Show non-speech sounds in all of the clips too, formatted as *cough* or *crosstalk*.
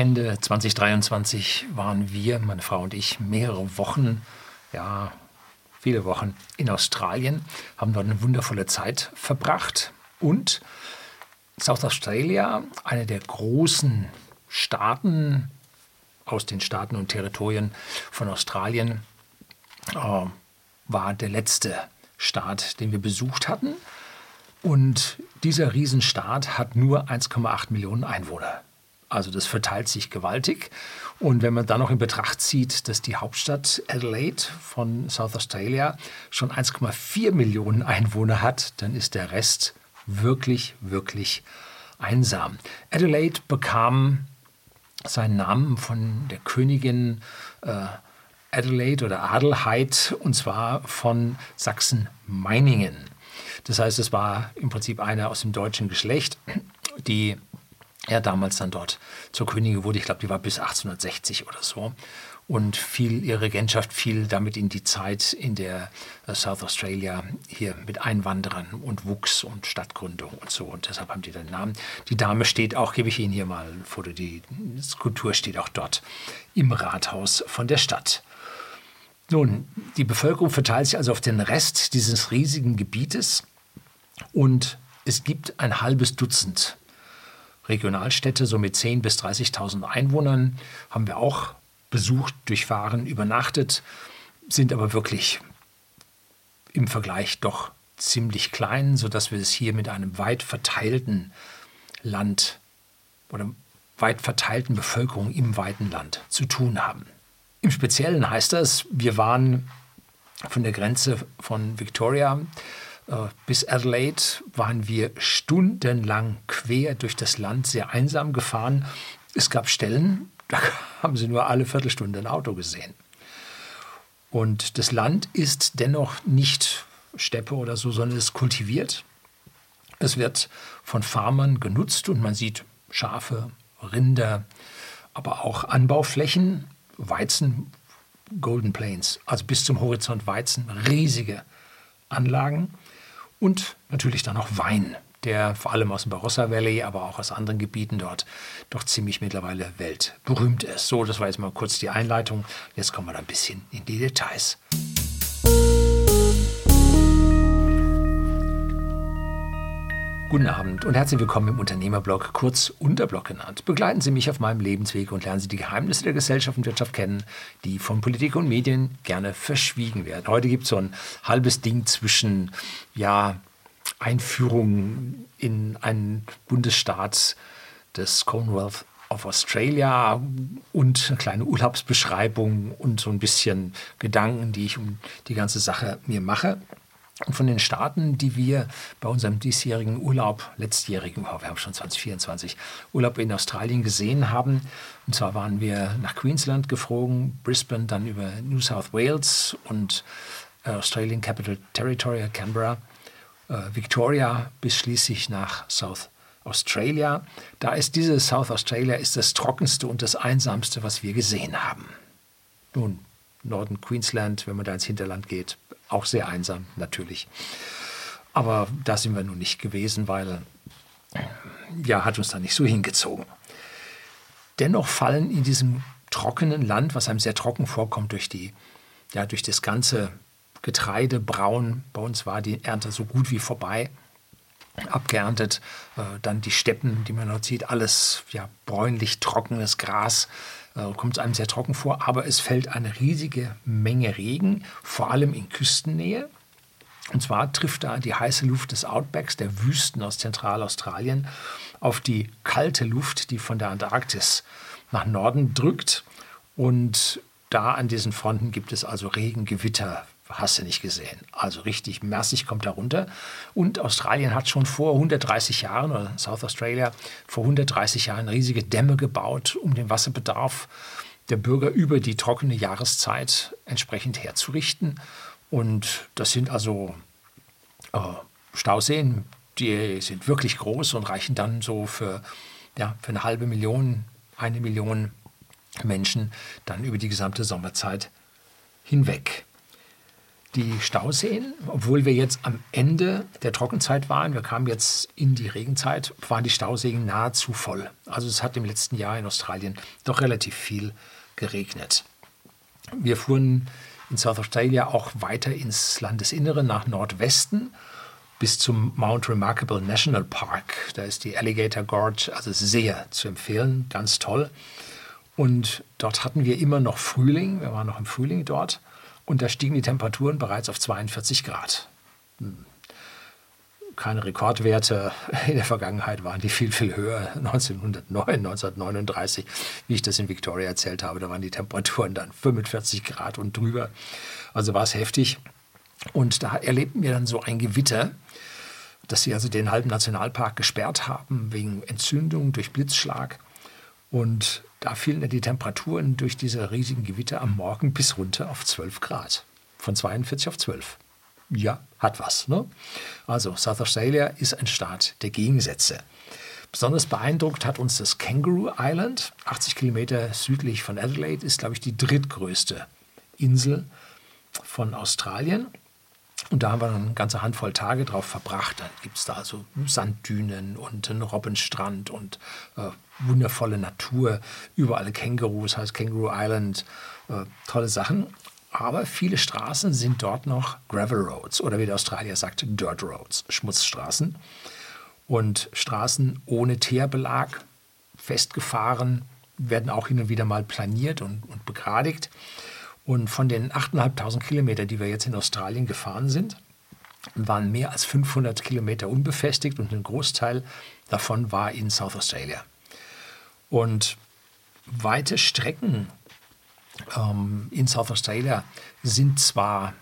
Ende 2023 waren wir, meine Frau und ich, mehrere Wochen, ja, viele Wochen in Australien, haben dort eine wundervolle Zeit verbracht. Und South Australia, einer der großen Staaten aus den Staaten und Territorien von Australien, äh, war der letzte Staat, den wir besucht hatten. Und dieser Riesenstaat hat nur 1,8 Millionen Einwohner. Also das verteilt sich gewaltig. Und wenn man dann noch in Betracht zieht, dass die Hauptstadt Adelaide von South Australia schon 1,4 Millionen Einwohner hat, dann ist der Rest wirklich, wirklich einsam. Adelaide bekam seinen Namen von der Königin äh, Adelaide oder Adelheid und zwar von Sachsen-Meiningen. Das heißt, es war im Prinzip eine aus dem deutschen Geschlecht, die er damals dann dort zur Königin wurde. Ich glaube, die war bis 1860 oder so. Und viel, ihre Regentschaft fiel damit in die Zeit, in der äh, South Australia hier mit Einwanderern und Wuchs und Stadtgründung und so. Und deshalb haben die den Namen. Die Dame steht auch, gebe ich Ihnen hier mal ein Foto, die Skulptur steht auch dort im Rathaus von der Stadt. Nun, die Bevölkerung verteilt sich also auf den Rest dieses riesigen Gebietes und es gibt ein halbes Dutzend Regionalstädte, so mit 10.000 bis 30.000 Einwohnern, haben wir auch besucht, durchfahren, übernachtet, sind aber wirklich im Vergleich doch ziemlich klein, sodass wir es hier mit einem weit verteilten Land oder weit verteilten Bevölkerung im weiten Land zu tun haben. Im Speziellen heißt das, wir waren von der Grenze von Victoria bis Adelaide waren wir stundenlang quer durch das Land sehr einsam gefahren. Es gab Stellen, *laughs* da haben sie nur alle Viertelstunde ein Auto gesehen. Und das Land ist dennoch nicht Steppe oder so, sondern es ist kultiviert. Es wird von Farmern genutzt und man sieht Schafe, Rinder, aber auch Anbauflächen, Weizen, Golden Plains, also bis zum Horizont Weizen, riesige Anlagen. Und natürlich dann auch Wein, der vor allem aus dem Barossa Valley, aber auch aus anderen Gebieten dort doch ziemlich mittlerweile weltberühmt ist. So, das war jetzt mal kurz die Einleitung. Jetzt kommen wir da ein bisschen in die Details. Guten Abend und herzlich willkommen im Unternehmerblog, kurz Unterblog genannt. Begleiten Sie mich auf meinem Lebensweg und lernen Sie die Geheimnisse der Gesellschaft und Wirtschaft kennen, die von Politik und Medien gerne verschwiegen werden. Heute gibt es so ein halbes Ding zwischen ja, Einführung in einen Bundesstaat des Commonwealth of Australia und eine kleine Urlaubsbeschreibung und so ein bisschen Gedanken, die ich um die ganze Sache mir mache. Und von den Staaten, die wir bei unserem diesjährigen Urlaub, letztjährigen, oh, wir haben schon 2024, Urlaub in Australien gesehen haben. Und zwar waren wir nach Queensland geflogen, Brisbane, dann über New South Wales und äh, Australian Capital Territory, Canberra, äh, Victoria bis schließlich nach South Australia. Da ist dieses South Australia ist das trockenste und das einsamste, was wir gesehen haben. Nun, Norden Queensland, wenn man da ins Hinterland geht, auch sehr einsam natürlich. Aber da sind wir nun nicht gewesen, weil ja, hat uns da nicht so hingezogen. Dennoch fallen in diesem trockenen Land, was einem sehr trocken vorkommt durch die ja, durch das ganze Getreide braun, bei uns war die Ernte so gut wie vorbei, abgeerntet, äh, dann die Steppen, die man dort sieht, alles ja bräunlich trockenes Gras, äh, kommt es einem sehr trocken vor, aber es fällt eine riesige Menge Regen, vor allem in Küstennähe. Und zwar trifft da die heiße Luft des Outbacks, der Wüsten aus Zentralaustralien, auf die kalte Luft, die von der Antarktis nach Norden drückt. Und da an diesen Fronten gibt es also Regen, Gewitter, hast du nicht gesehen. Also richtig massig kommt da runter. Und Australien hat schon vor 130 Jahren, oder South Australia, vor 130 Jahren riesige Dämme gebaut, um den Wasserbedarf der Bürger über die trockene Jahreszeit entsprechend herzurichten. Und das sind also äh, Stauseen, die sind wirklich groß und reichen dann so für, ja, für eine halbe Million, eine Million Menschen dann über die gesamte Sommerzeit hinweg. Die Stauseen, obwohl wir jetzt am Ende der Trockenzeit waren, wir kamen jetzt in die Regenzeit, waren die Stauseen nahezu voll. Also es hat im letzten Jahr in Australien doch relativ viel geregnet. Wir fuhren in South Australia auch weiter ins Landesinnere nach Nordwesten bis zum Mount Remarkable National Park. Da ist die Alligator Gorge, also sehr zu empfehlen, ganz toll. Und dort hatten wir immer noch Frühling, wir waren noch im Frühling dort. Und da stiegen die Temperaturen bereits auf 42 Grad. Hm. Keine Rekordwerte. In der Vergangenheit waren die viel, viel höher. 1909, 1939, wie ich das in Victoria erzählt habe, da waren die Temperaturen dann 45 Grad und drüber. Also war es heftig. Und da erlebten wir dann so ein Gewitter, dass sie also den halben Nationalpark gesperrt haben wegen Entzündung durch Blitzschlag. Und da fielen die Temperaturen durch diese riesigen Gewitter am Morgen bis runter auf 12 Grad. Von 42 auf 12. Ja, hat was. Ne? Also, South Australia ist ein Staat der Gegensätze. Besonders beeindruckt hat uns das Kangaroo Island, 80 Kilometer südlich von Adelaide, ist, glaube ich, die drittgrößte Insel von Australien. Und da haben wir dann eine ganze Handvoll Tage drauf verbracht. Dann gibt es da also Sanddünen und einen Robbenstrand und äh, wundervolle Natur. Überall Kängurus, heißt Kangaroo Island. Äh, tolle Sachen. Aber viele Straßen sind dort noch Gravel Roads oder wie der Australier sagt, Dirt Roads, Schmutzstraßen. Und Straßen ohne Teerbelag, festgefahren, werden auch hin und wieder mal planiert und, und begradigt. Und von den 8.500 Kilometern, die wir jetzt in Australien gefahren sind, waren mehr als 500 Kilometer unbefestigt und ein Großteil davon war in South Australia. Und weite Strecken ähm, in South Australia sind zwar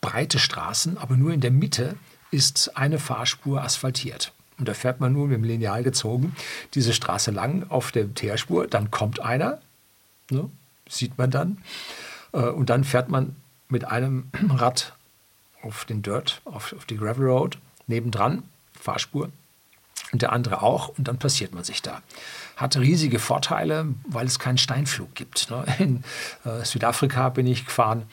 breite Straßen, aber nur in der Mitte ist eine Fahrspur asphaltiert. Und da fährt man nur mit dem Lineal gezogen diese Straße lang auf der Teerspur, dann kommt einer, ne, sieht man dann, und dann fährt man mit einem *clears throat* Rad auf den Dirt, auf, auf die Gravel Road, nebendran, Fahrspur, und der andere auch, und dann passiert man sich da. Hat riesige Vorteile, weil es keinen Steinflug gibt. Ne? *laughs* In äh, Südafrika bin ich gefahren,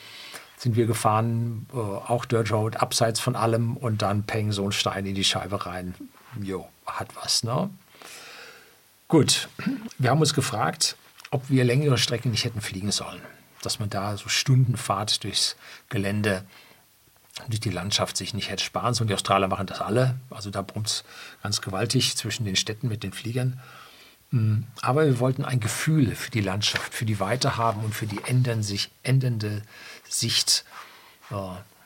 sind wir gefahren, äh, auch Dirt Road, abseits von allem, und dann peng so ein Stein in die Scheibe rein. Jo, hat was. Ne? Gut, *clears throat* wir haben uns gefragt, ob wir längere Strecken nicht hätten fliegen sollen dass man da so Stundenfahrt durchs Gelände, durch die Landschaft sich nicht hätte sparen sollen. Die Australier machen das alle. Also da brummt es ganz gewaltig zwischen den Städten mit den Fliegern. Mm, aber wir wollten ein Gefühl für die Landschaft, für die Weite haben und für die ändern sich, ändernde Sicht äh,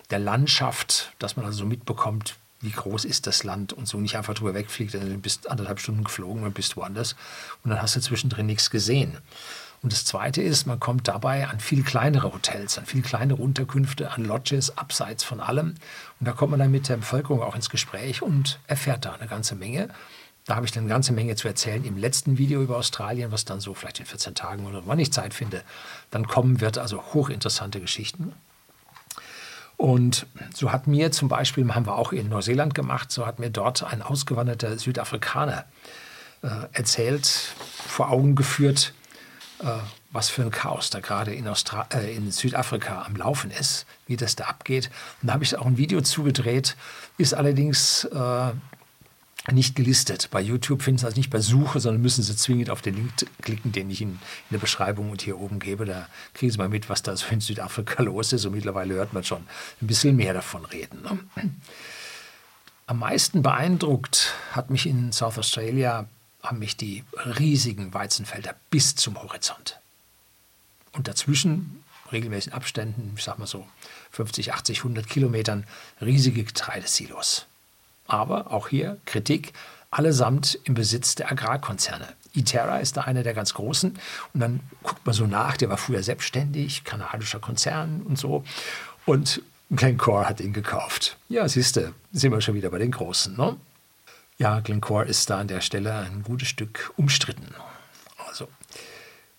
der Landschaft, dass man also so mitbekommt, wie groß ist das Land und so nicht einfach drüber wegfliegt, also du bist anderthalb Stunden geflogen und bist woanders und dann hast du zwischendrin nichts gesehen. Und das Zweite ist, man kommt dabei an viel kleinere Hotels, an viel kleinere Unterkünfte, an Lodges, abseits von allem. Und da kommt man dann mit der Bevölkerung auch ins Gespräch und erfährt da eine ganze Menge. Da habe ich dann eine ganze Menge zu erzählen im letzten Video über Australien, was dann so vielleicht in 14 Tagen oder wann ich Zeit finde, dann kommen wird. Also hochinteressante Geschichten. Und so hat mir zum Beispiel, haben wir auch in Neuseeland gemacht, so hat mir dort ein ausgewanderter Südafrikaner äh, erzählt, vor Augen geführt, was für ein Chaos da gerade in, äh, in, Südafrika am Laufen ist, wie das da abgeht. Und da habe ich auch ein Video zugedreht, ist allerdings äh, nicht gelistet. Bei YouTube finden Sie das nicht bei Suche, sondern müssen Sie zwingend auf den Link klicken, den ich Ihnen in der Beschreibung und hier oben gebe. Da kriegen Sie mal mit, was da so in Südafrika *laughs* los ist. Und mittlerweile hört man schon ein bisschen mehr davon reden. Ne? Am meisten beeindruckt hat mich in South Australia haben mich die riesigen Weizenfelder bis zum Horizont. Und dazwischen, regelmäßigen Abständen, ich sag mal so 50, 80, 100 Kilometern, riesige Getreidesilos. Aber auch hier Kritik, allesamt im Besitz der Agrarkonzerne. Iterra ist da einer der ganz großen. Und dann guckt man so nach, der war früher selbstständig, kanadischer Konzern und so. Und Glencore hat ihn gekauft. Ja, siehst du, sind wir schon wieder bei den Großen. Ne? Ja, Glencore ist da an der Stelle ein gutes Stück umstritten. Also.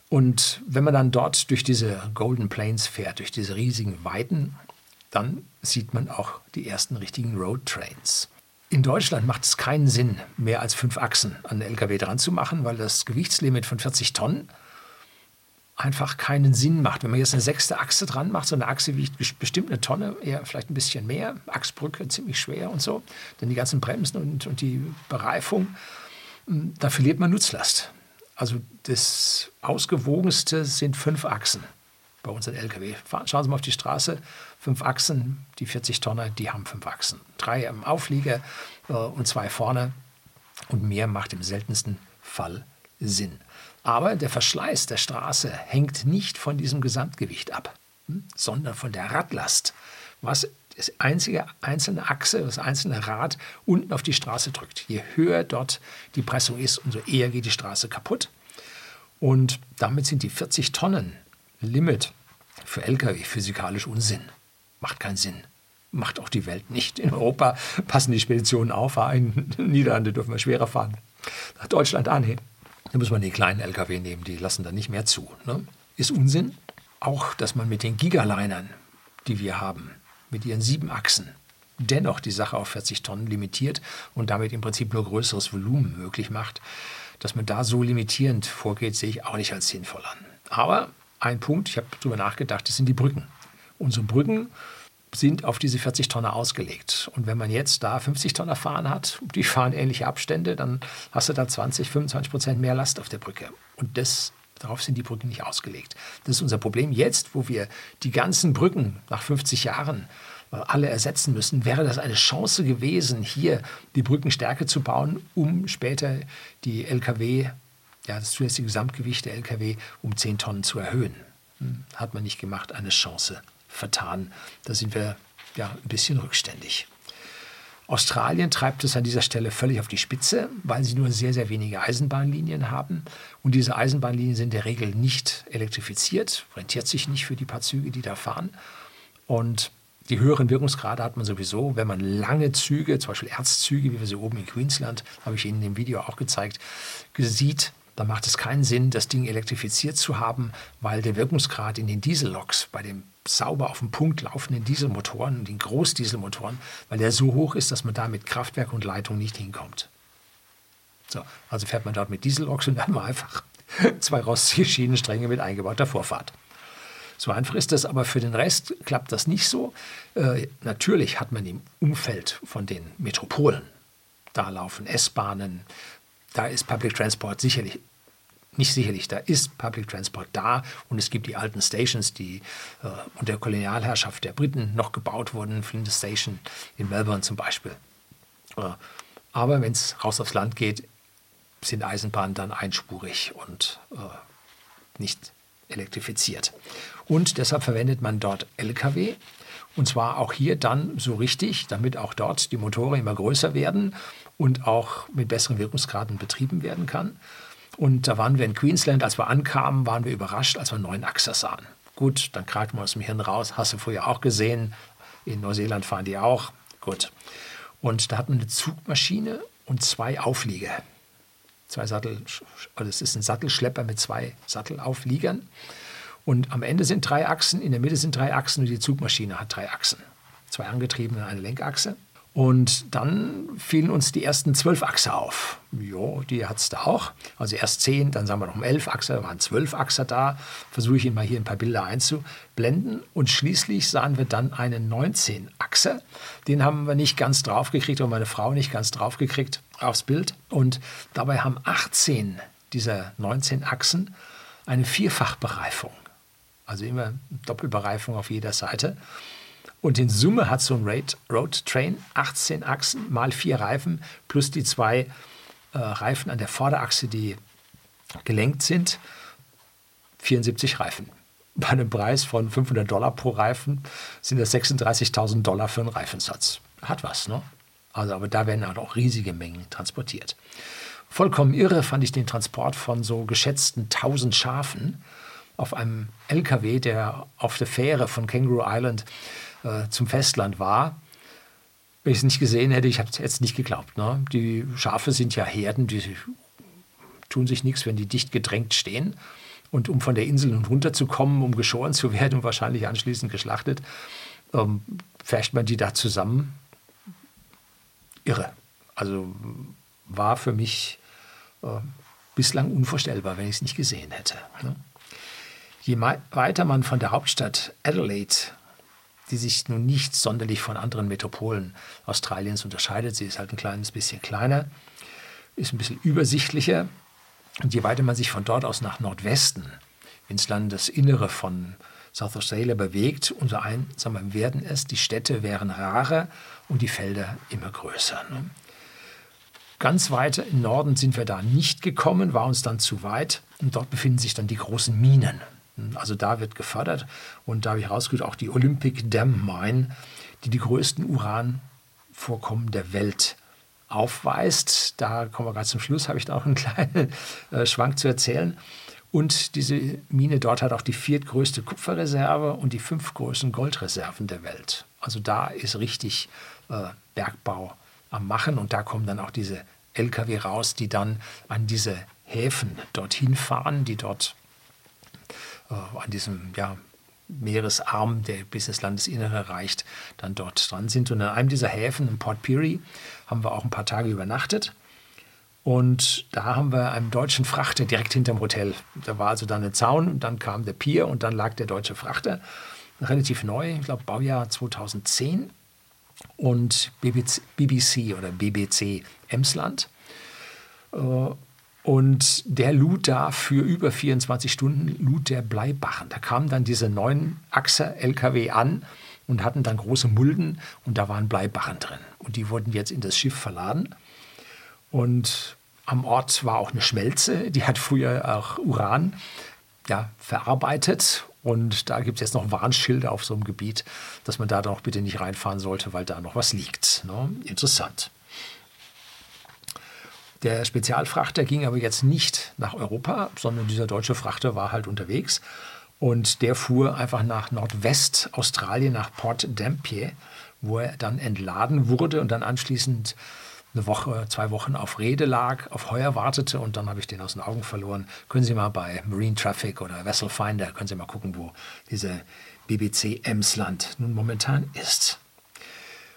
Und wenn man dann dort durch diese Golden Plains fährt, durch diese riesigen Weiden, dann sieht man auch die ersten richtigen Road Trains. In Deutschland macht es keinen Sinn, mehr als fünf Achsen an den LKW dran zu machen, weil das Gewichtslimit von 40 Tonnen einfach keinen Sinn macht. Wenn man jetzt eine sechste Achse dran macht, so eine Achse wiegt bestimmt eine Tonne, eher vielleicht ein bisschen mehr, Achsbrücke ziemlich schwer und so, dann die ganzen Bremsen und, und die Bereifung, hm, da verliert man Nutzlast. Also das Ausgewogenste sind fünf Achsen bei unseren LKW. Schauen Sie mal auf die Straße, fünf Achsen, die 40 Tonner, die haben fünf Achsen. Drei am Auflieger äh, und zwei vorne und mehr macht im seltensten Fall Sinn. Aber der Verschleiß der Straße hängt nicht von diesem Gesamtgewicht ab, hm, sondern von der Radlast, was das einzige einzelne Achse, das einzelne Rad unten auf die Straße drückt. Je höher dort die Pressung ist, umso eher geht die Straße kaputt. Und damit sind die 40 Tonnen Limit für Lkw physikalisch Unsinn. Macht keinen Sinn. Macht auch die Welt nicht. In Europa passen die Speditionen auf. *laughs* In Niederlande dürfen wir schwerer fahren. Nach Deutschland, nee, da muss man die kleinen Lkw nehmen, die lassen da nicht mehr zu. Ne? Ist Unsinn. Auch, dass man mit den Gigalinern, die wir haben, mit ihren sieben Achsen, dennoch die Sache auf 40 Tonnen limitiert und damit im Prinzip nur größeres Volumen möglich macht. Dass man da so limitierend vorgeht, sehe ich auch nicht als sinnvoll an. Aber ein Punkt, ich habe darüber nachgedacht, das sind die Brücken. Unsere Brücken sind auf diese 40 Tonner ausgelegt. Und wenn man jetzt da 50 Tonner fahren hat, die fahren ähnliche Abstände, dann hast du da 20, 25 Prozent mehr Last auf der Brücke. Und das, darauf sind die Brücken nicht ausgelegt. Das ist unser Problem. Jetzt, wo wir die ganzen Brücken nach 50 Jahren äh, alle ersetzen müssen, wäre das eine Chance gewesen, hier die Brückenstärke zu bauen, um später die Lkw, ja, das zusätzliche Gesamtgewicht der Lkw um 10 Tonnen zu erhöhen. Hm, hat man nicht gemacht, eine Chance vertan. Da sind wir ja ein bisschen rückständig. Australien treibt es an dieser Stelle völlig auf die Spitze, weil sie nur sehr, sehr wenige Eisenbahnlinien haben. Und diese Eisenbahnlinien sind in der Regel nicht elektrifiziert, rentiert sich nicht für die paar Züge, die da fahren. Und die höheren Wirkungsgrade hat man sowieso, wenn man lange Züge, zum Beispiel Erzzüge, wie wir sie oben in Queensland, habe ich Ihnen im Video auch gezeigt, sieht, dann macht es keinen Sinn, das Ding elektrifiziert zu haben, weil der Wirkungsgrad in den Dieselloks bei den sauber auf den Punkt laufenden Dieselmotoren, den Großdieselmotoren, weil der so hoch ist, dass man da mit Kraftwerk und Leitung nicht hinkommt. So, also fährt man dort mit Dieselloks und dann mal einfach *laughs* zwei rostige Schienenstränge mit eingebauter Vorfahrt. So einfach ist das, aber für den Rest klappt das nicht so. Äh, natürlich hat man im Umfeld von den Metropolen, da laufen S-Bahnen, da ist Public Transport sicherlich nicht sicherlich, da ist Public Transport da und es gibt die alten Stations, die äh, unter Kolonialherrschaft der Briten noch gebaut wurden, Flinders Station in Melbourne zum Beispiel. Äh, aber wenn es raus aufs Land geht, sind Eisenbahnen dann einspurig und äh, nicht elektrifiziert. Und deshalb verwendet man dort Lkw. Und zwar auch hier dann so richtig, damit auch dort die Motoren immer größer werden und auch mit besseren Wirkungsgraden betrieben werden kann. Und da waren wir in Queensland, als wir ankamen, waren wir überrascht, als wir neun Achser sahen. Gut, dann kraten wir aus dem Hirn raus, hast du vorher auch gesehen. In Neuseeland fahren die auch. Gut. Und da hatten wir eine Zugmaschine und zwei Auflieger. Zwei Sattel, also es ist ein Sattelschlepper mit zwei Sattelaufliegern. Und am Ende sind drei Achsen, in der Mitte sind drei Achsen und die Zugmaschine hat drei Achsen. Zwei angetriebene eine Lenkachse. Und dann fielen uns die ersten zwölf Achser auf. Jo, die hat es da auch. Also erst zehn, dann sagen wir noch um elf Achser, da waren zwölf Achser da. Versuche ich Ihnen mal hier ein paar Bilder einzublenden. Und schließlich sahen wir dann einen 19 Achser. Den haben wir nicht ganz draufgekriegt, oder meine Frau nicht ganz draufgekriegt aufs Bild. Und dabei haben 18 dieser 19 Achsen eine Vierfachbereifung. Also immer Doppelbereifung auf jeder Seite. Und in Summe hat so ein Road, Train 18 Achsen mal vier Reifen plus die zwei äh, Reifen an der Vorderachse, die gelenkt sind. 74 Reifen. *laughs* Bei einem Preis von 500 Dollar pro Reifen sind das 36.000 Dollar für einen Reifensatz. Hat was, ne? Also, aber da werden halt auch riesige Mengen transportiert. Vollkommen irre fand ich den Transport von so geschätzten 1000 Schafen auf einem LKW, der auf der Fähre von Kangaroo Island äh, zum Festland war. Wenn ich es nicht gesehen hätte, ich habe es jetzt nicht geglaubt. Ne? Die Schafe sind ja Herden, die tun sich nichts, wenn die dicht gedrängt stehen. Und um von der Insel runterzukommen, um geschoren zu *laughs* werden und wahrscheinlich anschließend geschlachtet, ähm, färcht man die da zusammen. Irre. Also war für mich äh, bislang unvorstellbar, wenn ich es nicht gesehen hätte. Ne? Je weiter man von der Hauptstadt Adelaide, die sich nun nicht sonderlich von anderen Metropolen Australiens unterscheidet, sie ist halt ein kleines bisschen kleiner, ist ein bisschen übersichtlicher. Und je weiter man sich von dort aus nach Nordwesten ins Landesinnere von South Australia bewegt, umso einsamer werden es, die Städte wären rarer und die Felder immer größer. Ne? Ganz weit im Norden sind wir da nicht gekommen, war uns dann zu weit. Und dort befinden sich dann die großen Minen. Also da wird gefördert. Und da habe ich herausgekriegt, auch die Olympic Dam Mine, die die größten Uranvorkommen der Welt aufweist. Da kommen wir gerade zum Schluss, habe ich da auch einen *laughs* kleinen äh, Schwank zu erzählen. Und diese Mine dort hat auch die viertgrößte Kupferreserve und die fünf größten Goldreserven der Welt. Also da ist richtig äh, Bergbau am Machen und da kommen dann auch diese Lkw raus, die dann an diese Häfen dorthin fahren, die dort an diesem ja, Meeresarm, der bis ins Landesinnere reicht, dann dort dran sind. Und an einem dieser Häfen, in Port Pirie, haben wir auch ein paar Tage übernachtet. Und da haben wir einen deutschen Frachter direkt hinterm Hotel. Da war also dann ein Zaun und dann kam der Pier und dann lag der deutsche Frachter. Relativ neu, ich glaube Baujahr 2010 und BBC oder BBC Emsland. Und der lud da für über 24 Stunden lud der Bleibachen. Da kamen dann diese neuen Achser-LKW an und hatten dann große Mulden und da waren Bleibachen drin. Und die wurden jetzt in das Schiff verladen. Und am Ort war auch eine Schmelze, die hat früher auch Uran ja, verarbeitet und da gibt es jetzt noch Warnschilder auf so einem Gebiet, dass man da doch bitte nicht reinfahren sollte, weil da noch was liegt. Ne? Interessant. Der Spezialfrachter ging aber jetzt nicht nach Europa, sondern dieser deutsche Frachter war halt unterwegs. Und der fuhr einfach nach Nordwest-Australien, nach Port Dampier, wo er dann entladen wurde und dann anschließend eine Woche, zwei Wochen auf Rede lag, auf Heuer wartete und dann habe ich den aus den Augen verloren. Können Sie mal bei Marine Traffic oder Vessel Finder, können Sie mal gucken, wo diese BBC Emsland nun momentan ist.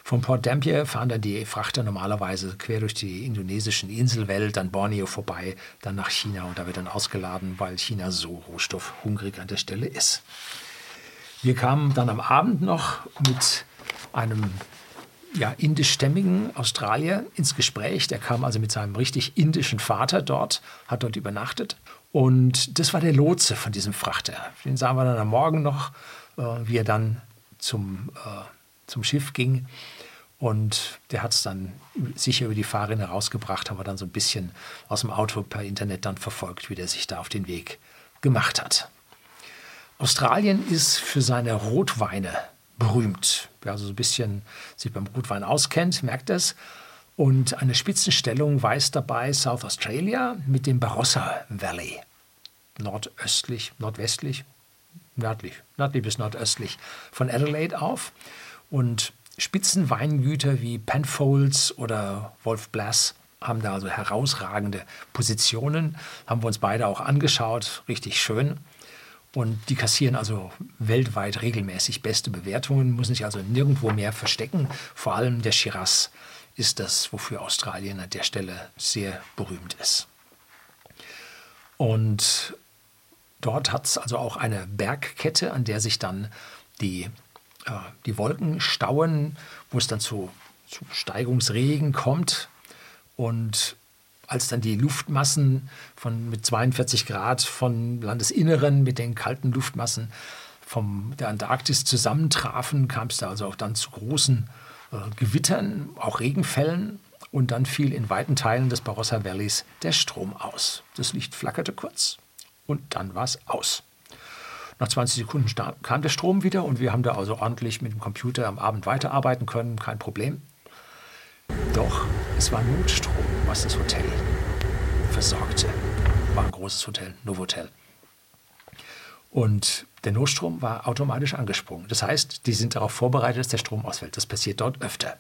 Von Port Dampier fahren dann die Frachter normalerweise quer durch die indonesischen Inselwelt, an Borneo vorbei, dann nach China und da wird dann ausgeladen, weil China so rohstoffhungrig an der Stelle ist. Wir kamen dann am Abend noch mit einem ja, indischstämmigen Australier ins Gespräch. Der kam also mit seinem richtig indischen Vater dort, hat dort übernachtet. Und das war der Lotse von diesem Frachter. Den sahen wir dann am Morgen noch, äh, wie er dann zum, äh, zum Schiff ging. Und der hat es dann sicher über die Fahrrinne rausgebracht, haben wir dann so ein bisschen aus dem Auto per Internet dann verfolgt, wie der sich da auf den Weg gemacht hat. Australien ist für seine Rotweine berühmt. Wer also so ein bisschen sich beim Rotwein auskennt, merkt es. Und eine Spitzenstellung weist dabei South Australia mit dem Barossa Valley. Nordöstlich, nordwestlich, nördlich, nördlich bis nordöstlich von Adelaide auf. Und Spitzenweingüter wie Penfolds oder Wolf Blass haben da also herausragende Positionen. Haben wir uns beide auch angeschaut, richtig schön. Und die kassieren also weltweit regelmäßig beste Bewertungen, muss sich also nirgendwo mehr verstecken. Vor allem der Shiraz ist das, wofür Australien an der Stelle sehr berühmt ist. Und dort hat es also auch eine Bergkette, an der sich dann die, die Wolken stauen, wo es dann zu, zu Steigungsregen kommt. Und als dann die Luftmassen von, mit 42 Grad von Landesinneren mit den kalten Luftmassen von der Antarktis zusammentrafen, kam es da also auch dann zu großen äh, Gewittern, auch Regenfällen. Und dann fiel in weiten Teilen des Barossa Valleys der Strom aus. Das Licht flackerte kurz und dann war es aus. Nach 20 Sekunden kam der Strom wieder und wir haben da also ordentlich mit dem Computer am Abend weiterarbeiten können, kein Problem. Doch es war Notstrom, was das Hotel versorgte. War ein großes Hotel, Novotel. Und der Notstrom war automatisch angesprungen. Das heißt, die sind darauf vorbereitet, dass der Strom ausfällt. Das passiert dort öfter.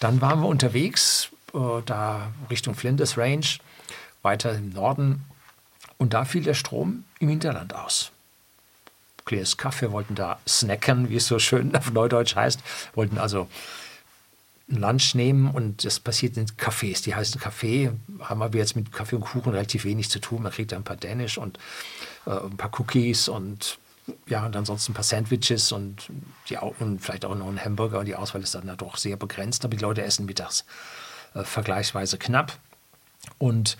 Dann waren wir unterwegs, äh, da Richtung Flinders Range, weiter im Norden. Und da fiel der Strom im Hinterland aus. Kleines Kaffee, wollten da snacken, wie es so schön auf Neudeutsch heißt. Wollten also ein Lunch nehmen und das passiert in Cafés. Die heißen Kaffee, haben aber jetzt mit Kaffee und Kuchen relativ wenig zu tun. Man kriegt ein paar Danish und äh, ein paar Cookies und ja, und ansonsten ein paar Sandwiches und, die, und vielleicht auch noch einen Hamburger. Und die Auswahl ist dann doch sehr begrenzt, aber die Leute essen mittags äh, vergleichsweise knapp. Und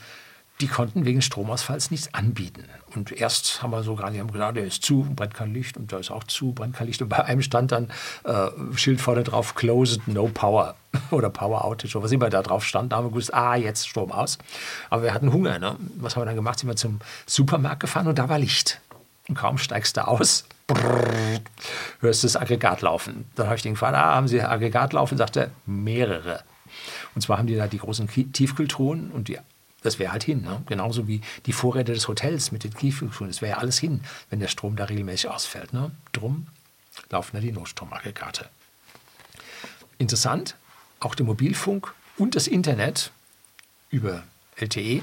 die konnten wegen Stromausfalls nichts anbieten. Und erst haben wir so gerade, die haben gesagt, der ist zu, brennt kein Licht und da ist auch zu, brennt kein Licht. Und bei einem stand dann äh, Schild vorne drauf, closed, no power *laughs* oder Power Outage oder was immer da drauf stand. Da haben wir gewusst, ah, jetzt Strom aus. Aber wir hatten Hunger. Ne? Was haben wir dann gemacht? Sind wir zum Supermarkt gefahren und da war Licht. Und kaum steigst du aus, brrr, hörst du das Aggregat laufen. Dann habe ich den gefragt, ah, haben Sie Aggregat laufen? Sagte mehrere. Und zwar haben die da die großen Tiefkühltruhen und die das wäre halt hin. Ne? Genauso wie die Vorräte des Hotels mit den Tiefkühltruhen. Das wäre ja alles hin, wenn der Strom da regelmäßig ausfällt. Ne? Drum laufen da die Notstromaggregate. Interessant, auch der Mobilfunk und das Internet über LTE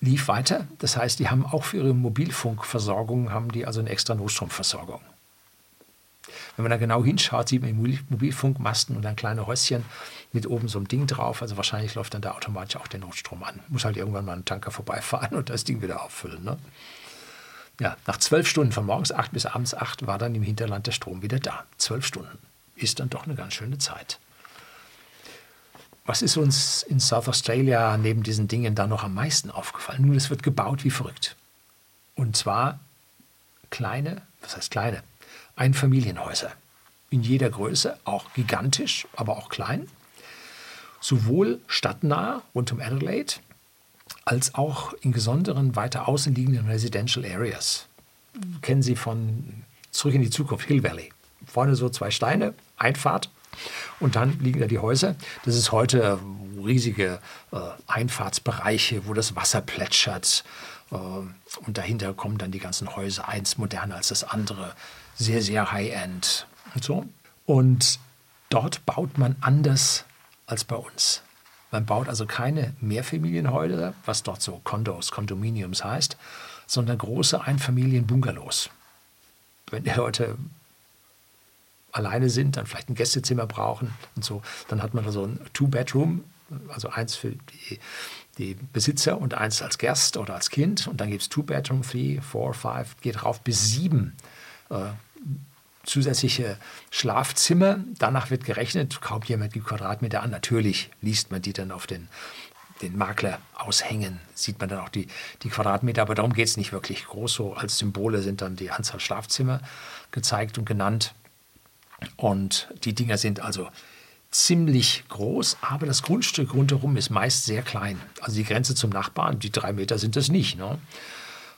lief weiter. Das heißt, die haben auch für ihre Mobilfunkversorgung haben die also eine extra Notstromversorgung. Wenn man da genau hinschaut, sieht man Mobilfunkmasten und dann kleine Häuschen mit oben so einem Ding drauf. Also wahrscheinlich läuft dann da automatisch auch der Notstrom an. Muss halt irgendwann mal ein Tanker vorbeifahren und das Ding wieder auffüllen. Ne? Ja, nach zwölf Stunden von morgens acht bis abends acht war dann im Hinterland der Strom wieder da. Zwölf Stunden ist dann doch eine ganz schöne Zeit. Was ist uns in South Australia neben diesen Dingen da noch am meisten aufgefallen? Nun, es wird gebaut wie verrückt. Und zwar kleine, was heißt kleine? Einfamilienhäuser. In jeder Größe, auch gigantisch, aber auch klein. Sowohl stadtnah rund um Adelaide, als auch in besonderen weiter außen liegenden Residential Areas. Kennen Sie von Zurück in die Zukunft, Hill Valley. Vorne so zwei Steine, Einfahrt, und dann liegen da die Häuser. Das ist heute riesige äh, Einfahrtsbereiche, wo das Wasser plätschert. Äh, und dahinter kommen dann die ganzen Häuser, eins moderner als das andere, sehr, sehr high-end und so. Und dort baut man anders als bei uns. Man baut also keine Mehrfamilienhäuser, was dort so Condos, Condominiums heißt, sondern große Einfamilien-Bungalows. Wenn die Leute alleine sind, dann vielleicht ein Gästezimmer brauchen und so, dann hat man da so ein Two-Bedroom, also eins für die, die, Besitzer und eins als Gast oder als Kind. Und dann gibt es Two-Bedroom, Three, Four, Five, geht rauf bis sieben äh, zusätzliche Schlafzimmer. Danach wird gerechnet, kaum jemand gibt Quadratmeter an. Natürlich liest man die dann auf den, den Makler aushängen, sieht man dann auch die, die Quadratmeter, aber darum geht es nicht wirklich. Groß so als Symbole sind dann die Anzahl Schlafzimmer gezeigt und genannt. Und die Dinger sind also ziemlich groß, aber das Grundstück rundherum ist meist sehr klein. Also die Grenze zum Nachbarn, die drei Meter sind das nicht. Ne?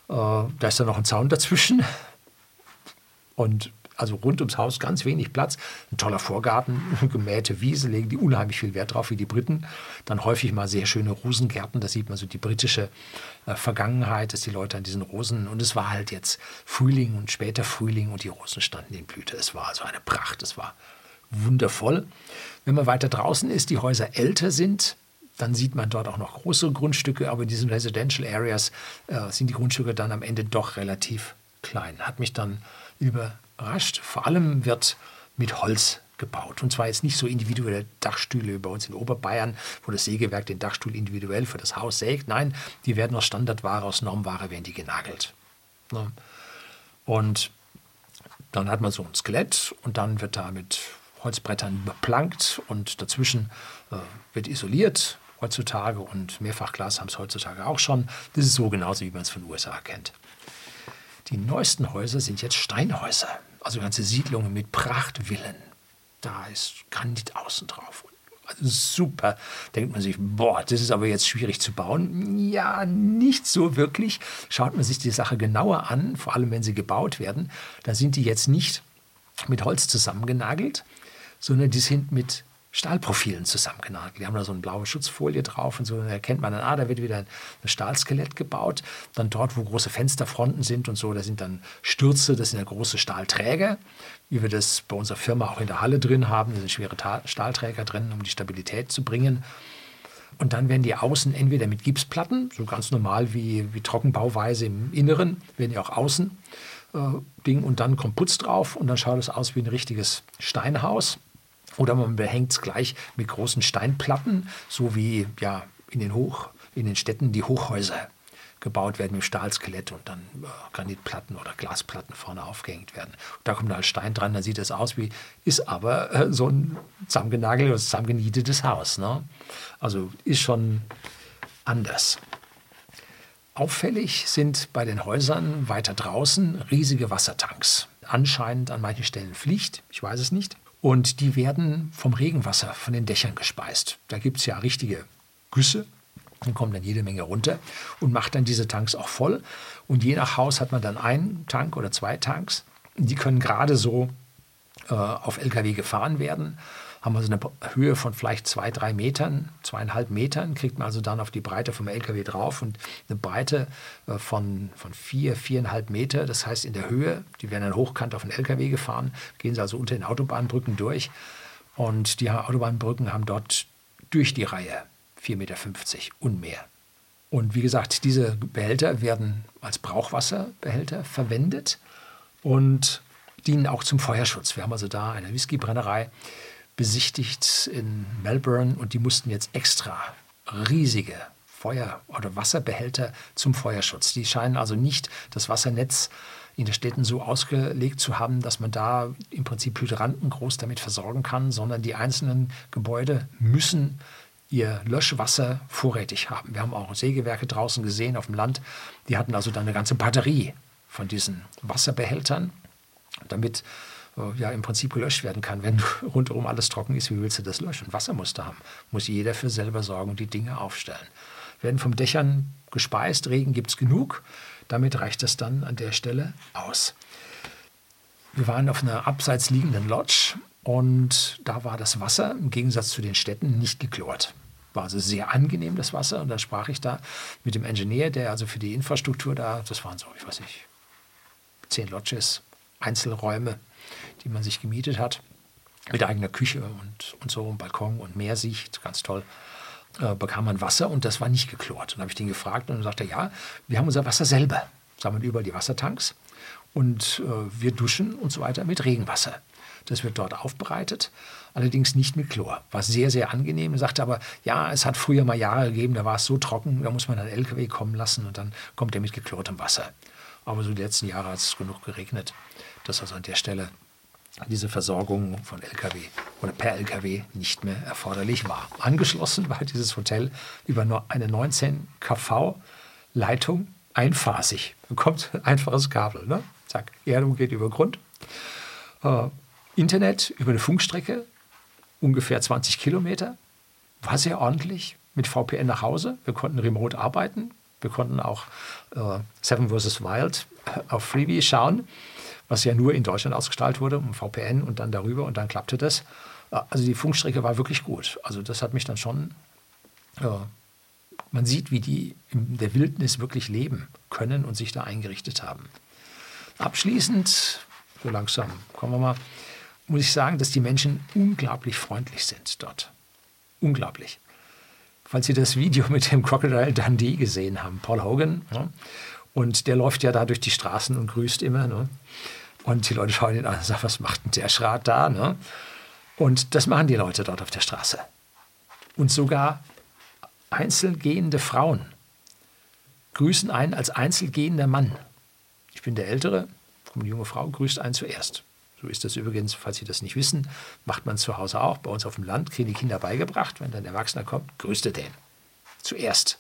Äh, da ist dann noch ein Zaun dazwischen. Und also rund ums Haus ganz wenig Platz. Ein toller Vorgarten, *laughs* gemähte Wiese, legen die unheimlich viel Wert drauf, wie die Briten. Dann häufig mal sehr schöne Rosengärten, da sieht man so die britische äh, Vergangenheit, dass die Leute an diesen Rosen, und es war halt jetzt Frühling und später Frühling und die Rosen standen in Blüte. Es war also eine Pracht, es war wundervoll. Wenn man weiter draußen ist, die Häuser älter sind, dann sieht man dort auch noch große Grundstücke, aber in diesen Residential Areas äh, sind die Grundstücke dann am Ende doch relativ klein. Hat mich dann überrascht. Vor allem wird mit Holz gebaut. Und zwar jetzt nicht so individuelle Dachstühle bei uns in Oberbayern, wo das Sägewerk den Dachstuhl individuell für das Haus sägt. Nein, die werden aus Standardware, aus Normware werden die genagelt. Ne? Und dann hat man so ein Skelett und dann wird da mit Holzbrettern beplankt und dazwischen äh, wird isoliert heutzutage und Mehrfachglas haben es heutzutage auch schon. Das ist so genauso, wie man es von den USA kennt. Die neuesten Häuser sind jetzt Steinhäuser, also ganze Siedlungen mit Prachtvillen. Da ist Granit außen drauf. Also super. Denkt man sich, boah, das ist aber jetzt schwierig zu bauen. Ja, nicht so wirklich. Schaut man sich die Sache genauer an, vor allem wenn sie gebaut werden, dann sind die jetzt nicht mit Holz zusammengenagelt, sondern die sind mit Stahlprofilen zusammengenagelt. Die haben da so eine blaue Schutzfolie drauf und so. Da erkennt man dann, ah, da wird wieder ein Stahlskelett gebaut. Dann dort, wo große Fensterfronten sind und so, da sind dann Stürze, das sind ja große Stahlträger, wie wir das bei unserer Firma auch in der Halle drin haben. Da sind schwere Stahlträger drin, um die Stabilität zu bringen. Und dann werden die außen entweder mit Gipsplatten, so ganz normal wie, wie Trockenbauweise im Inneren, werden die auch außen äh, Ding und dann kommt Putz drauf und dann schaut es aus wie ein richtiges Steinhaus Oder man behängt es gleich mit großen Steinplatten, so wie ja, in, den Hoch, in den Städten die Hochhäuser gebaut werden mit Stahlskelett und dann äh, Granitplatten oder Glasplatten vorne aufgehängt werden. Da kommt halt Stein dran, dann sieht das aus wie, ist aber äh, so ein zusammengenageltes, zusammengenietetes Haus. Ne? Also ist schon anders. Auffällig sind bei den Häusern weiter draußen riesige Wassertanks. Anscheinend an manchen Stellen Pflicht, ich weiß es nicht. Und die werden vom Regenwasser von den Dächern gespeist. Da gibt es ja richtige Güsse, dann kommt dann jede Menge runter und macht dann diese Tanks auch voll. Und je nach Haus hat man dann einen Tank oder zwei Tanks. Die können gerade so äh, auf Lkw gefahren werden. Haben also eine Höhe von vielleicht zwei, drei Metern, zweieinhalb Metern, kriegt man also dann auf die Breite vom Lkw drauf und eine Breite äh, von, von vier, viereinhalb Meter. Das heißt, in der Höhe, die werden dann hochkant auf den Lkw gefahren, gehen sie also unter den Autobahnbrücken durch. Und die Autobahnbrücken haben dort durch die Reihe 4,50 Meter und mehr. Und wie gesagt, diese Behälter werden als Brauchwasserbehälter verwendet und dienen auch zum Feuerschutz. Wir haben also da eine Whiskybrennerei besichtigt in Melbourne und die mussten jetzt extra riesige Feuer- oder Wasserbehälter zum Feuerschutz. Die scheinen also nicht das Wassernetz in den Städten so ausgelegt zu haben, dass man da im Prinzip Hydranten groß damit versorgen kann, sondern die einzelnen Gebäude müssen ihr Löschwasser vorrätig haben. Wir haben auch Sägewerke draußen gesehen auf dem Land. Die hatten also dann eine ganze Batterie von diesen Wasserbehältern, damit ja im Prinzip gelöscht werden kann. Wenn *laughs* rundherum alles trocken ist, wie willst du das löschen? Wasser musst du haben. Muss jeder für selber sorgen und die Dinge aufstellen. Werden vom Dächern gespeist, Regen gibt es genug. Damit reicht das dann an der Stelle aus. Wir waren auf einer abseits liegenden Lodge und da war das Wasser im Gegensatz zu den Städten nicht geklort. War also sehr angenehm, das Wasser. Und dann sprach ich da mit dem Ingenieur, der also für die Infrastruktur da, das waren so, ich weiß nicht, zehn Lodges, Einzelräume, die man sich gemietet hat, mit eigener Küche und, und so, Balkon und Meersicht, ganz toll, äh, bekam man Wasser und das war nicht geklort. Und dann habe ich den gefragt und dann sagte er, ja, wir haben unser Wasser selber. Sammeln überall die Wassertanks und äh, wir duschen und so weiter mit Regenwasser. Das wird dort aufbereitet, allerdings nicht mit Chlor. War sehr, sehr angenehm. Er sagte aber, ja, es hat früher mal Jahre gegeben, da war es so trocken, da muss man einen LKW kommen lassen und dann kommt er mit geklortem Wasser. Aber so die letzten Jahre hat es genug geregnet, dass also an der Stelle diese Versorgung von LKW oder per LKW nicht mehr erforderlich war. Angeschlossen war dieses Hotel über nur eine 19 kV Leitung einphasig. Da kommt ein *laughs* einfaches Kabel. Ne? Zack, Erdung geht über Grund. Äh, Internet über eine Funkstrecke, ungefähr 20 Kilometer, war sehr ordentlich mit VPN nach Hause. Wir konnten remote arbeiten. Wir konnten auch äh, Seven vs. Wild auf Freebie schauen, was ja nur in Deutschland ausgestrahlt wurde, um VPN und dann darüber und dann klappte das. Äh, also die Funkstrecke war wirklich gut. Also das hat mich dann schon. Äh, man sieht, wie die in der Wildnis wirklich leben können und sich da eingerichtet haben. Abschließend, so langsam kommen wir mal muss ich sagen, dass die Menschen unglaublich freundlich sind dort. Unglaublich. Falls Sie das Video mit dem Crocodile Dundee gesehen haben, Paul Hogan, ne? und der läuft ja da durch die Straßen und grüßt immer. Ne? Und die Leute schauen ihn an und sagen, was macht denn der Schrat da? Ne? Und das machen die Leute dort auf der Straße. Und sogar einzelgehende Frauen grüßen einen als einzelgehender Mann. Ich bin der Ältere, eine junge Frau grüßt einen zuerst. So ist das übrigens, falls Sie das nicht wissen, macht man zu Hause auch. Bei uns auf dem Land kriegen die Kinder beigebracht, wenn dann ein Erwachsener kommt, grüßte den. Zuerst.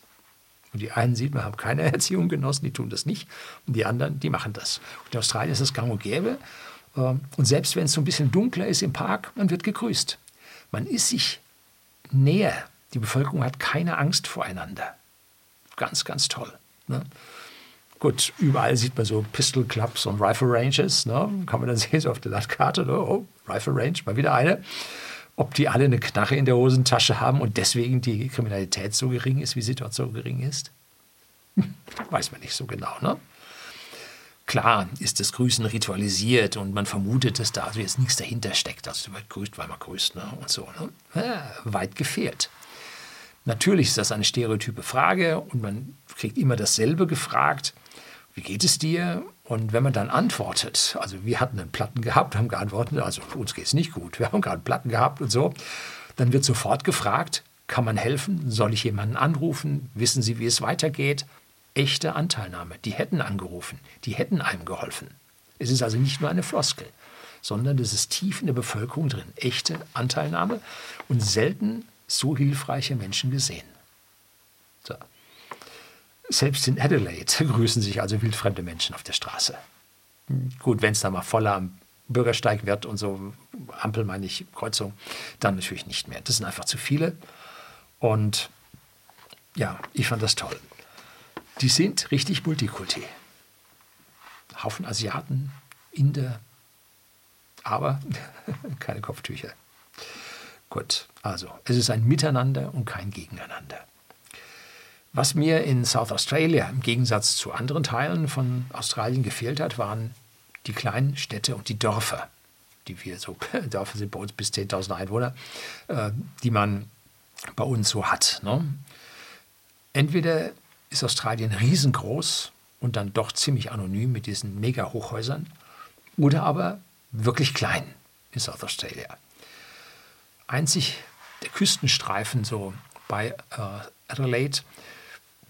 Und die einen sieht man, haben keine *laughs* Erziehung genossen, die tun das nicht. Und die anderen, die machen das. Und in Australien ist das gang und gäbe. Ähm, und selbst wenn es so ein bisschen dunkler ist im Park, man wird gegrüßt. Man ist sich näher. Die Bevölkerung hat keine Angst voreinander. Ganz, ganz toll. Ne? Gut, überall sieht man so Pistol Clubs und Rifle Ranges. Ne? Kann man dann *laughs* sehen, so auf der Landkarte. Ne? Oh, Rifle Range, mal wieder eine. Ob die alle eine Knarre in der Hosentasche haben und deswegen die Kriminalität so gering ist, wie sie dort so gering ist? *laughs* Weiß man nicht so genau. Ne? Klar ist das Grüßen ritualisiert und man vermutet, dass da jetzt nichts dahinter steckt. Also man grüßt, weil man grüßt ne? und so. Ne? Ja, weit gefehlt. Natürlich ist das eine stereotype Frage und man kriegt immer dasselbe gefragt. wie geht es dir? Und wenn man dann antwortet, also wir hatten einen Platten gehabt, haben geantwortet, also uns geht es nicht gut, wir haben gerade Platten gehabt und so, dann wird sofort gefragt, kann man helfen? Soll ich jemanden anrufen? Wissen Sie, wie es weitergeht? Echte Anteilnahme. Die hätten angerufen, die hätten einem geholfen. Es ist also nicht nur eine Floskel, sondern das ist tief in der Bevölkerung drin. Echte Anteilnahme und selten so hilfreiche Menschen gesehen. Selbst in Adelaide *laughs* grüßen sich also wildfremde Menschen auf der Straße. Gut, wenn es da mal voller am Bürgersteig wird und so, Ampel meine ich, Kreuzung, dann natürlich nicht mehr. Das sind einfach zu viele. Und ja, ich fand das toll. Die sind richtig Multikulti. Haufen Asiaten, Inder, aber *laughs* keine Kopftücher. Gut, also es ist ein Miteinander und kein Gegeneinander. Was mir in South Australia im Gegensatz zu anderen Teilen von Australien gefehlt hat, waren die kleinen Städte und die Dörfer, die wir so, *laughs* Dörfer sind bei uns bis 10.000 Einwohner, äh, die man bei uns so hat. Ne? Entweder ist Australien riesengroß und dann doch ziemlich anonym mit diesen Mega-Hochhäusern, oder aber wirklich klein in South Australia. Einzig der Küstenstreifen so bei äh, Adelaide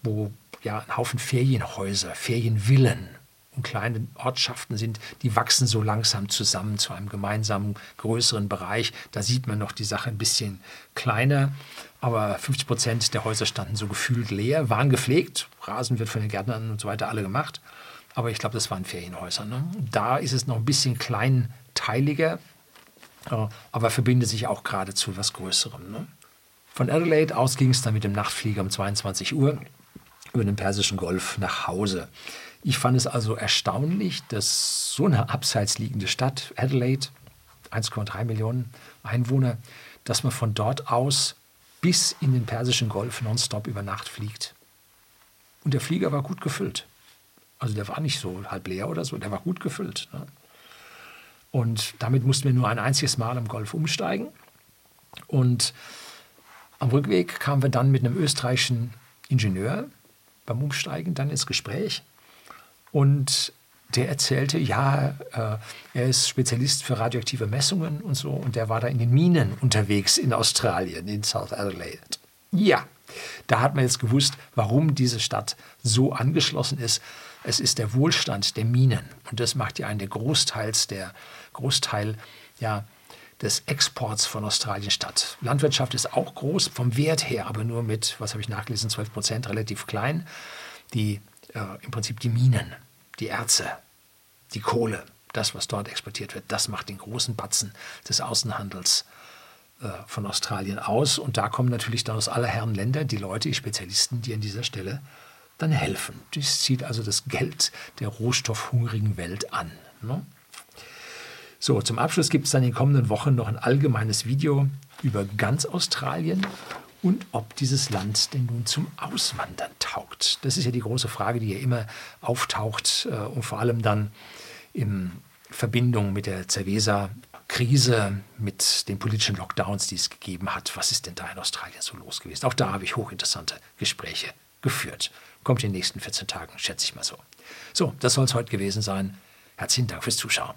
wo ja ein Haufen Ferienhäuser, Ferienvillen und kleine Ortschaften sind, die wachsen so langsam zusammen zu einem gemeinsamen größeren Bereich. Da sieht man noch die Sache ein bisschen kleiner, aber 50 Prozent der Häuser standen so gefühlt leer, waren gepflegt, Rasen wird von den Gärtnern und so weiter alle gemacht, aber ich glaube, das waren Ferienhäuser. Ne? Da ist es noch ein bisschen kleinteiliger, äh, aber verbindet sich auch gerade zu etwas Größerem. Ne? Von Adelaide aus ging es dann mit dem Nachtflieger um 22 Uhr über den Persischen Golf nach Hause. Ich fand es also erstaunlich, dass so eine abseits liegende Stadt, Adelaide, 1,3 Millionen Einwohner, dass man von dort aus bis in den Persischen Golf nonstop über Nacht fliegt. Und der Flieger war gut gefüllt. Also der war nicht so halb leer oder so, der war gut gefüllt. Ne? Und damit mussten wir nur ein einziges Mal am Golf umsteigen. Und am Rückweg kamen wir dann mit einem österreichischen Ingenieur, beim Umsteigen dann ins Gespräch und der erzählte, ja, äh, er ist Spezialist für radioaktive Messungen und so und der war da in den Minen unterwegs in Australien, in South Adelaide. Ja, da hat man jetzt gewusst, warum diese Stadt so angeschlossen ist. Es ist der Wohlstand der Minen und das macht ja einen der Großteils der Großteil ja, des Exports von Australien statt. Landwirtschaft ist auch groß vom Wert her, aber nur mit, was habe ich nachgelesen, 12 Prozent, relativ klein. Die, äh, Im Prinzip die Minen, die Erze, die Kohle, das, was dort exportiert wird, das macht den großen Batzen des Außenhandels äh, von Australien aus. Und da kommen natürlich dann aus aller Herren Länder die Leute, die Spezialisten, die an dieser Stelle dann helfen. Dies zieht also das Geld der rohstoffhungrigen Welt an. Ne? So, zum Abschluss gibt es dann in den kommenden Wochen noch ein allgemeines Video über ganz Australien und ob dieses Land denn nun zum Auswandern taugt. Das ist ja die große Frage, die ja immer auftaucht äh, und vor allem dann in Verbindung mit der Cerveza-Krise, mit den politischen Lockdowns, die es gegeben hat. Was ist denn da in Australien so los gewesen? Auch da habe ich hochinteressante Gespräche geführt. Kommt in den nächsten 14 Tagen, schätze ich mal so. So, das soll es heute gewesen sein. Herzlichen Dank fürs Zuschauen.